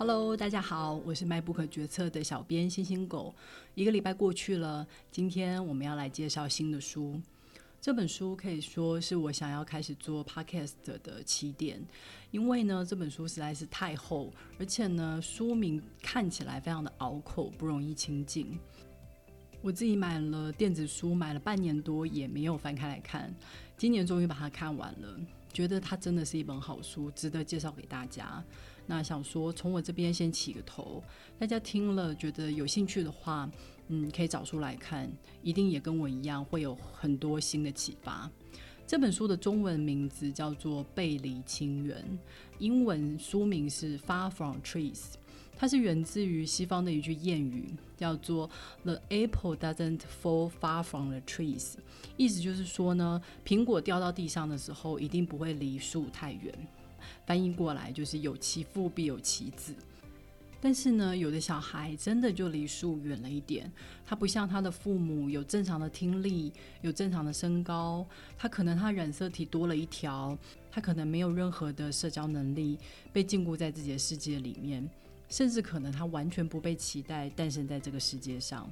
Hello，大家好，我是卖不可决策的小编星星狗。一个礼拜过去了，今天我们要来介绍新的书。这本书可以说是我想要开始做 Podcast 的起点，因为呢，这本书实在是太厚，而且呢，书名看起来非常的拗口，不容易亲近。我自己买了电子书，买了半年多也没有翻开来看，今年终于把它看完了，觉得它真的是一本好书，值得介绍给大家。那想说从我这边先起个头，大家听了觉得有兴趣的话，嗯，可以找书来看，一定也跟我一样会有很多新的启发。这本书的中文名字叫做《背离清源》，英文书名是《Far from Trees》。它是源自于西方的一句谚语，叫做 “The apple doesn't fall far from the trees”，意思就是说呢，苹果掉到地上的时候，一定不会离树太远。翻译过来就是“有其父必有其子”。但是呢，有的小孩真的就离树远了一点，他不像他的父母有正常的听力，有正常的身高，他可能他染色体多了一条，他可能没有任何的社交能力，被禁锢在自己的世界里面。甚至可能他完全不被期待诞生在这个世界上。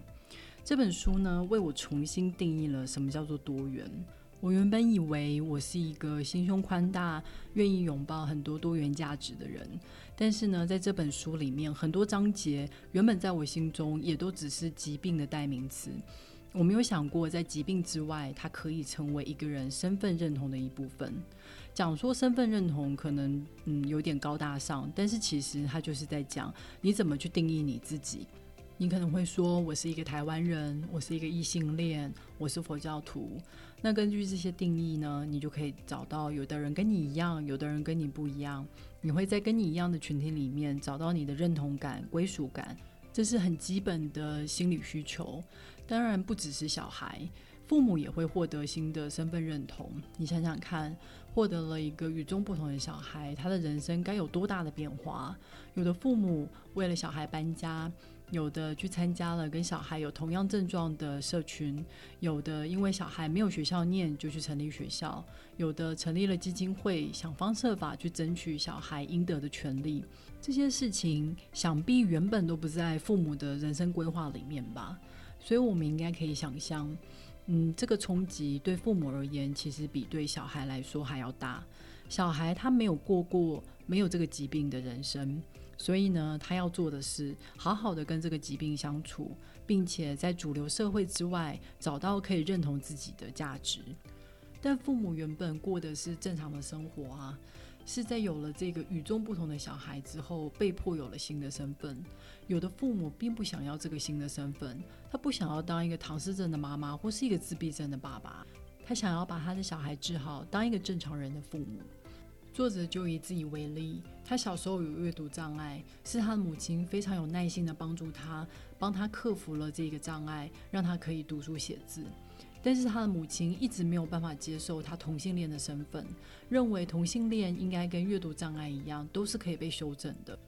这本书呢，为我重新定义了什么叫做多元。我原本以为我是一个心胸宽大、愿意拥抱很多多元价值的人，但是呢，在这本书里面，很多章节原本在我心中也都只是疾病的代名词。我没有想过，在疾病之外，它可以成为一个人身份认同的一部分。讲说身份认同，可能嗯有点高大上，但是其实它就是在讲你怎么去定义你自己。你可能会说，我是一个台湾人，我是一个异性恋，我是佛教徒。那根据这些定义呢，你就可以找到有的人跟你一样，有的人跟你不一样。你会在跟你一样的群体里面找到你的认同感、归属感。这是很基本的心理需求，当然不只是小孩，父母也会获得新的身份认同。你想想看，获得了一个与众不同的小孩，他的人生该有多大的变化？有的父母为了小孩搬家。有的去参加了跟小孩有同样症状的社群，有的因为小孩没有学校念就去成立学校，有的成立了基金会，想方设法去争取小孩应得的权利。这些事情想必原本都不在父母的人生规划里面吧？所以我们应该可以想象，嗯，这个冲击对父母而言，其实比对小孩来说还要大。小孩他没有过过没有这个疾病的人生。所以呢，他要做的是好好的跟这个疾病相处，并且在主流社会之外找到可以认同自己的价值。但父母原本过的是正常的生活啊，是在有了这个与众不同的小孩之后，被迫有了新的身份。有的父母并不想要这个新的身份，他不想要当一个唐氏症的妈妈或是一个自闭症的爸爸，他想要把他的小孩治好，当一个正常人的父母。作者就以自己为例，他小时候有阅读障碍，是他的母亲非常有耐心的帮助他，帮他克服了这个障碍，让他可以读书写字。但是他的母亲一直没有办法接受他同性恋的身份，认为同性恋应该跟阅读障碍一样，都是可以被修正的。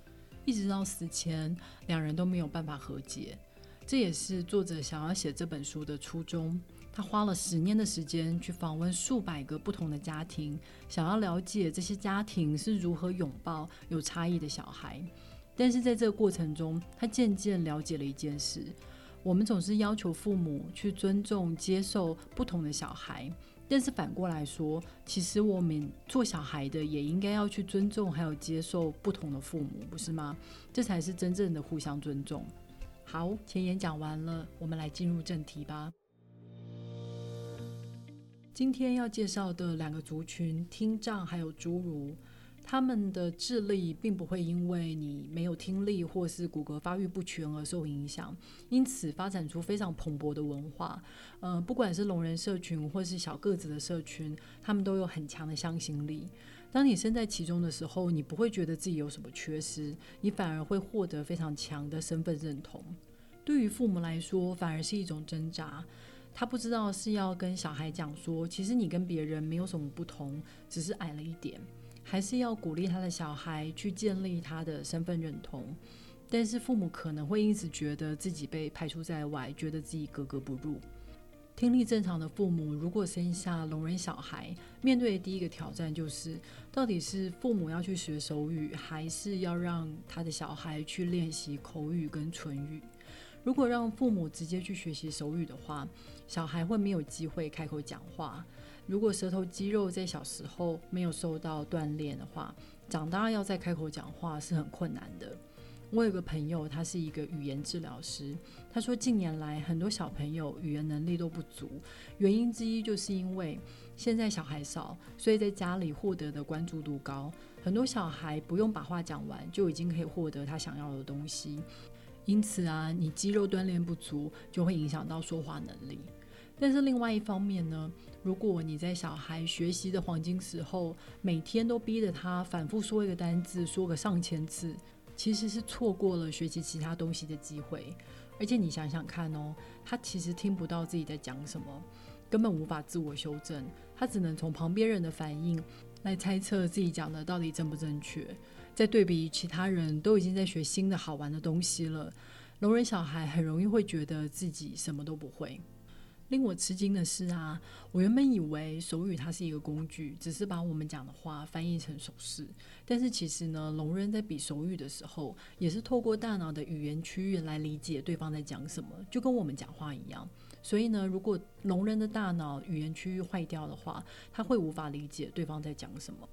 一直到死前，两人都没有办法和解。这也是作者想要写这本书的初衷。他花了十年的时间去访问数百个不同的家庭，想要了解这些家庭是如何拥抱有差异的小孩。但是在这个过程中，他渐渐了解了一件事：我们总是要求父母去尊重、接受不同的小孩，但是反过来说，其实我们做小孩的也应该要去尊重还有接受不同的父母，不是吗？这才是真正的互相尊重。好，前言讲完了，我们来进入正题吧。今天要介绍的两个族群，听障还有侏儒，他们的智力并不会因为你没有听力或是骨骼发育不全而受影响，因此发展出非常蓬勃的文化。呃，不管是聋人社群或是小个子的社群，他们都有很强的向心力。当你身在其中的时候，你不会觉得自己有什么缺失，你反而会获得非常强的身份认同。对于父母来说，反而是一种挣扎。他不知道是要跟小孩讲说，其实你跟别人没有什么不同，只是矮了一点，还是要鼓励他的小孩去建立他的身份认同。但是父母可能会因此觉得自己被排除在外，觉得自己格格不入。听力正常的父母，如果生下聋人小孩，面对的第一个挑战就是，到底是父母要去学手语，还是要让他的小孩去练习口语跟唇语？如果让父母直接去学习手语的话，小孩会没有机会开口讲话。如果舌头肌肉在小时候没有受到锻炼的话，长大要再开口讲话是很困难的。我有个朋友，他是一个语言治疗师。他说，近年来很多小朋友语言能力都不足，原因之一就是因为现在小孩少，所以在家里获得的关注度高。很多小孩不用把话讲完，就已经可以获得他想要的东西。因此啊，你肌肉锻炼不足，就会影响到说话能力。但是另外一方面呢，如果你在小孩学习的黄金时候，每天都逼着他反复说一个单字，说个上千次。其实是错过了学习其他东西的机会，而且你想想看哦，他其实听不到自己在讲什么，根本无法自我修正，他只能从旁边人的反应来猜测自己讲的到底正不正确。再对比其他人都已经在学新的好玩的东西了，聋人小孩很容易会觉得自己什么都不会。令我吃惊的是啊，我原本以为手语它是一个工具，只是把我们讲的话翻译成手势。但是其实呢，聋人在比手语的时候，也是透过大脑的语言区域来理解对方在讲什么，就跟我们讲话一样。所以呢，如果聋人的大脑语言区域坏掉的话，他会无法理解对方在讲什么。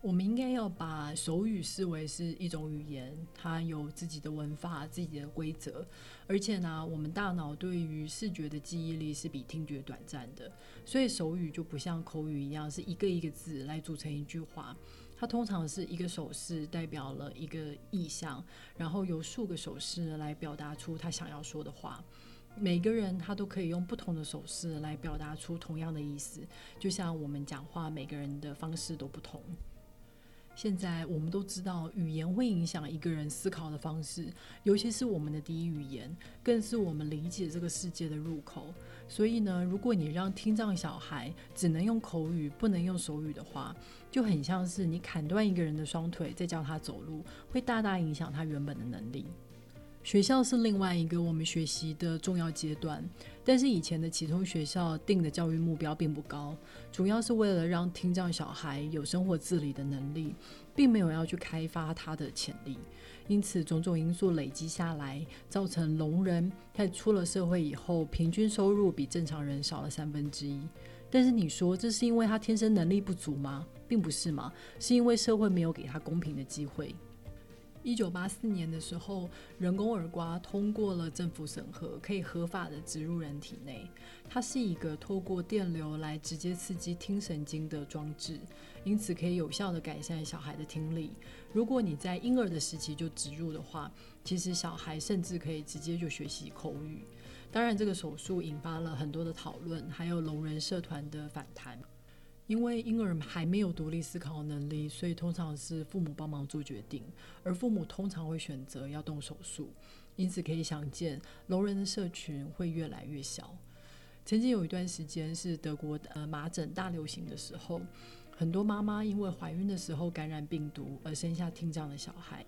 我们应该要把手语视为是一种语言，它有自己的文法、自己的规则，而且呢，我们大脑对于视觉的记忆力是比听觉短暂的，所以手语就不像口语一样是一个一个字来组成一句话，它通常是一个手势代表了一个意象，然后由数个手势来表达出他想要说的话。每个人他都可以用不同的手势来表达出同样的意思，就像我们讲话，每个人的方式都不同。现在我们都知道，语言会影响一个人思考的方式，尤其是我们的第一语言，更是我们理解这个世界的入口。所以呢，如果你让听障小孩只能用口语，不能用手语的话，就很像是你砍断一个人的双腿，再教他走路，会大大影响他原本的能力。学校是另外一个我们学习的重要阶段，但是以前的启聪学校定的教育目标并不高，主要是为了让听障小孩有生活自理的能力，并没有要去开发他的潜力。因此，种种因素累积下来，造成聋人在出了社会以后，平均收入比正常人少了三分之一。但是你说这是因为他天生能力不足吗？并不是嘛，是因为社会没有给他公平的机会。一九八四年的时候，人工耳刮通过了政府审核，可以合法的植入人体内。它是一个透过电流来直接刺激听神经的装置，因此可以有效的改善小孩的听力。如果你在婴儿的时期就植入的话，其实小孩甚至可以直接就学习口语。当然，这个手术引发了很多的讨论，还有聋人社团的反弹。因为婴儿还没有独立思考能力，所以通常是父母帮忙做决定，而父母通常会选择要动手术。因此可以想见，聋人的社群会越来越小。曾经有一段时间是德国呃麻疹大流行的时候，很多妈妈因为怀孕的时候感染病毒而生下听障的小孩。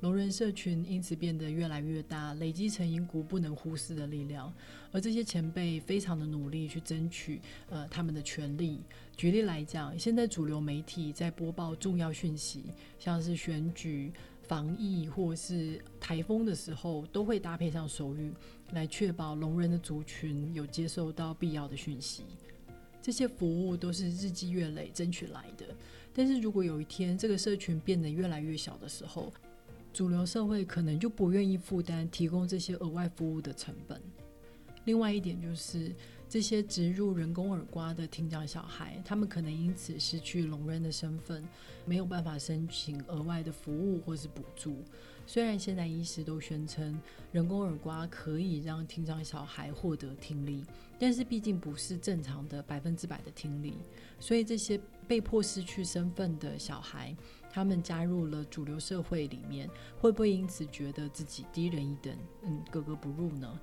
聋人社群因此变得越来越大，累积成一股不能忽视的力量。而这些前辈非常的努力去争取呃他们的权利。举例来讲，现在主流媒体在播报重要讯息，像是选举、防疫或是台风的时候，都会搭配上手语，来确保聋人的族群有接受到必要的讯息。这些服务都是日积月累争取来的。但是如果有一天这个社群变得越来越小的时候，主流社会可能就不愿意负担提供这些额外服务的成本。另外一点就是，这些植入人工耳刮的听障小孩，他们可能因此失去聋人的身份，没有办法申请额外的服务或是补助。虽然现在医师都宣称人工耳刮可以让听障小孩获得听力，但是毕竟不是正常的百分之百的听力，所以这些被迫失去身份的小孩。他们加入了主流社会里面，会不会因此觉得自己低人一等，嗯，格格不入呢？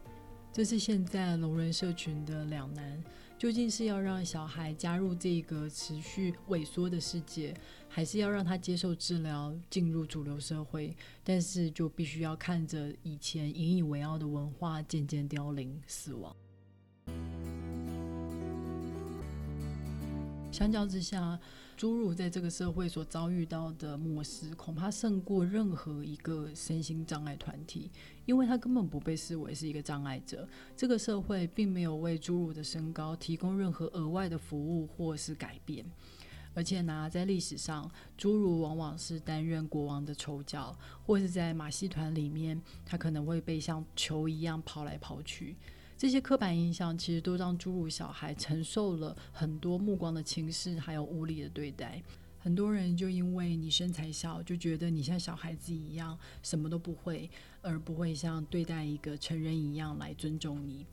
这是现在聋人社群的两难：究竟是要让小孩加入这个持续萎缩的世界，还是要让他接受治疗，进入主流社会？但是就必须要看着以前引以为傲的文化渐渐凋零、死亡。相较之下，侏儒在这个社会所遭遇到的漠视，恐怕胜过任何一个身心障碍团体，因为他根本不被视为是一个障碍者。这个社会并没有为侏儒的身高提供任何额外的服务或是改变。而且呢，在历史上，侏儒往往是担任国王的丑角，或是在马戏团里面，他可能会被像球一样跑来跑去。这些刻板印象其实都让侏儒小孩承受了很多目光的轻视，还有无理的对待。很多人就因为你身材小，就觉得你像小孩子一样，什么都不会，而不会像对待一个成人一样来尊重你。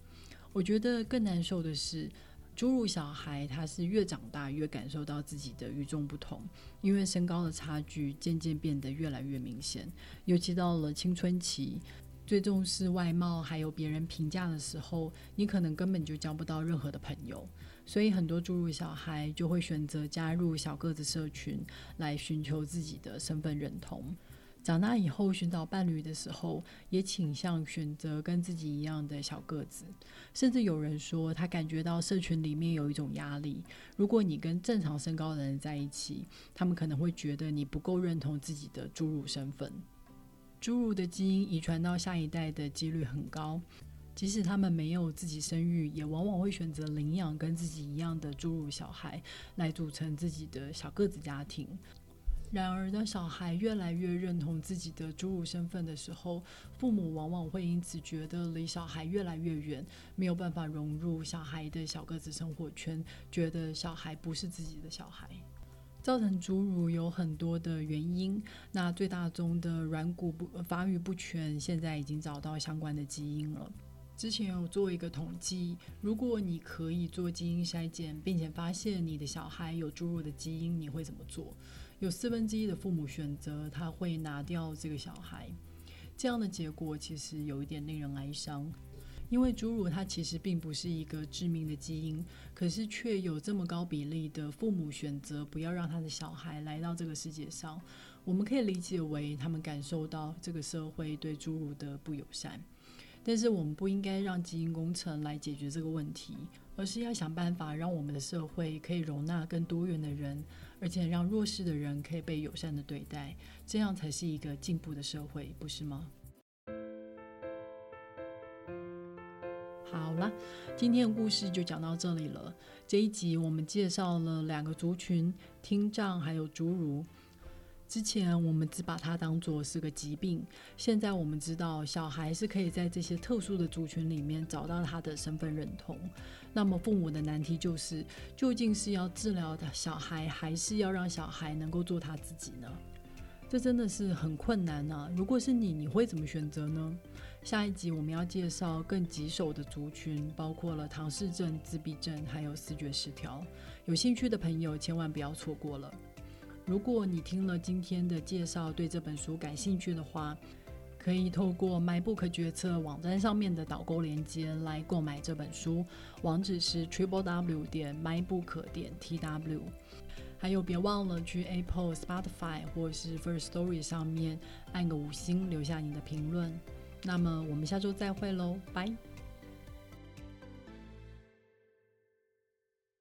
我觉得更难受的是。侏儒小孩，他是越长大越感受到自己的与众不同，因为身高的差距渐渐变得越来越明显。尤其到了青春期，最重视外貌还有别人评价的时候，你可能根本就交不到任何的朋友。所以很多侏儒小孩就会选择加入小个子社群，来寻求自己的身份认同。长大以后寻找伴侣的时候，也倾向选择跟自己一样的小个子。甚至有人说，他感觉到社群里面有一种压力。如果你跟正常身高的人在一起，他们可能会觉得你不够认同自己的侏儒身份。侏儒的基因遗传到下一代的几率很高，即使他们没有自己生育，也往往会选择领养跟自己一样的侏儒小孩，来组成自己的小个子家庭。然而，当小孩越来越认同自己的侏儒身份的时候，父母往往会因此觉得离小孩越来越远，没有办法融入小孩的小个子生活圈，觉得小孩不是自己的小孩。造成侏儒有很多的原因，那最大宗的软骨不发育不全，现在已经找到相关的基因了。之前有做一个统计，如果你可以做基因筛检，并且发现你的小孩有侏儒的基因，你会怎么做？有四分之一的父母选择他会拿掉这个小孩，这样的结果其实有一点令人哀伤，因为侏儒它其实并不是一个致命的基因，可是却有这么高比例的父母选择不要让他的小孩来到这个世界上，我们可以理解为他们感受到这个社会对侏儒的不友善。但是我们不应该让基因工程来解决这个问题，而是要想办法让我们的社会可以容纳更多元的人，而且让弱势的人可以被友善的对待，这样才是一个进步的社会，不是吗？好了，今天的故事就讲到这里了。这一集我们介绍了两个族群：听障还有侏儒。之前我们只把它当做是个疾病，现在我们知道小孩是可以在这些特殊的族群里面找到他的身份认同。那么父母的难题就是，究竟是要治疗的小孩，还是要让小孩能够做他自己呢？这真的是很困难啊！如果是你，你会怎么选择呢？下一集我们要介绍更棘手的族群，包括了唐氏症、自闭症，还有视觉失调。有兴趣的朋友千万不要错过了。如果你听了今天的介绍，对这本书感兴趣的话，可以透过 MyBook 决策网站上面的导购链接来购买这本书，网址是 triple w 点 mybook 点 tw。还有，别忘了去 Apple、Spotify 或是 First Story 上面按个五星，留下你的评论。那么，我们下周再会喽，拜。